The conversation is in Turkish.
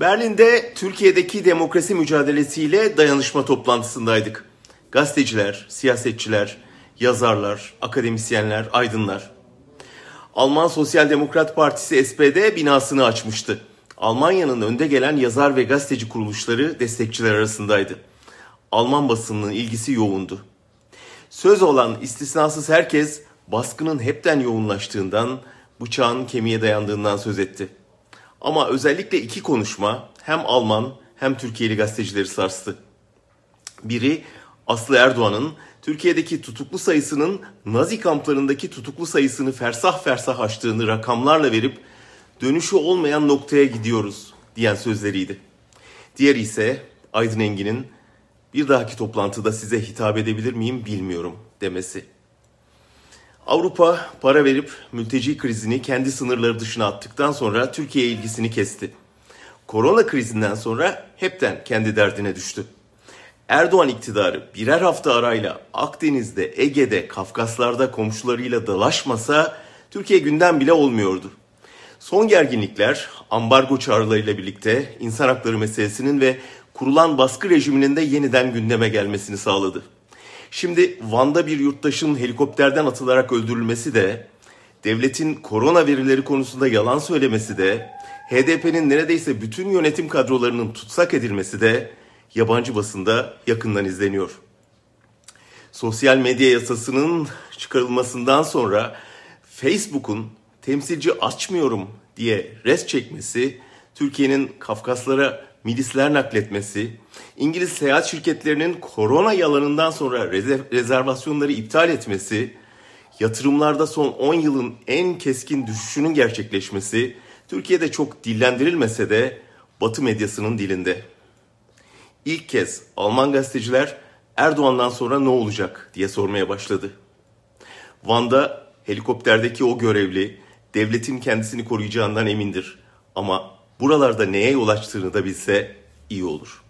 Berlin'de Türkiye'deki demokrasi mücadelesiyle dayanışma toplantısındaydık. Gazeteciler, siyasetçiler, yazarlar, akademisyenler, aydınlar. Alman Sosyal Demokrat Partisi SPD binasını açmıştı. Almanya'nın önde gelen yazar ve gazeteci kuruluşları destekçiler arasındaydı. Alman basınının ilgisi yoğundu. Söz olan istisnasız herkes baskının hepten yoğunlaştığından, bıçağın kemiğe dayandığından söz etti. Ama özellikle iki konuşma hem Alman hem Türkiye'li gazetecileri sarstı. Biri Aslı Erdoğan'ın Türkiye'deki tutuklu sayısının Nazi kamplarındaki tutuklu sayısını fersah fersah aştığını rakamlarla verip dönüşü olmayan noktaya gidiyoruz diyen sözleriydi. Diğeri ise Aydın Engin'in bir dahaki toplantıda size hitap edebilir miyim bilmiyorum demesi. Avrupa para verip mülteci krizini kendi sınırları dışına attıktan sonra Türkiye ilgisini kesti. Korona krizinden sonra hepten kendi derdine düştü. Erdoğan iktidarı birer hafta arayla Akdeniz'de, Ege'de, Kafkaslar'da komşularıyla dalaşmasa Türkiye gündem bile olmuyordu. Son gerginlikler ambargo çağrılarıyla birlikte insan hakları meselesinin ve kurulan baskı rejiminin de yeniden gündeme gelmesini sağladı. Şimdi Van'da bir yurttaşın helikopterden atılarak öldürülmesi de, devletin korona verileri konusunda yalan söylemesi de, HDP'nin neredeyse bütün yönetim kadrolarının tutsak edilmesi de yabancı basında yakından izleniyor. Sosyal medya yasasının çıkarılmasından sonra Facebook'un temsilci açmıyorum diye res çekmesi, Türkiye'nin Kafkaslara milisler nakletmesi, İngiliz seyahat şirketlerinin korona yalanından sonra rezervasyonları iptal etmesi, yatırımlarda son 10 yılın en keskin düşüşünün gerçekleşmesi, Türkiye'de çok dillendirilmese de Batı medyasının dilinde. İlk kez Alman gazeteciler Erdoğan'dan sonra ne olacak diye sormaya başladı. Van'da helikopterdeki o görevli devletin kendisini koruyacağından emindir. Ama buralarda neye yol açtığını da bilse iyi olur.''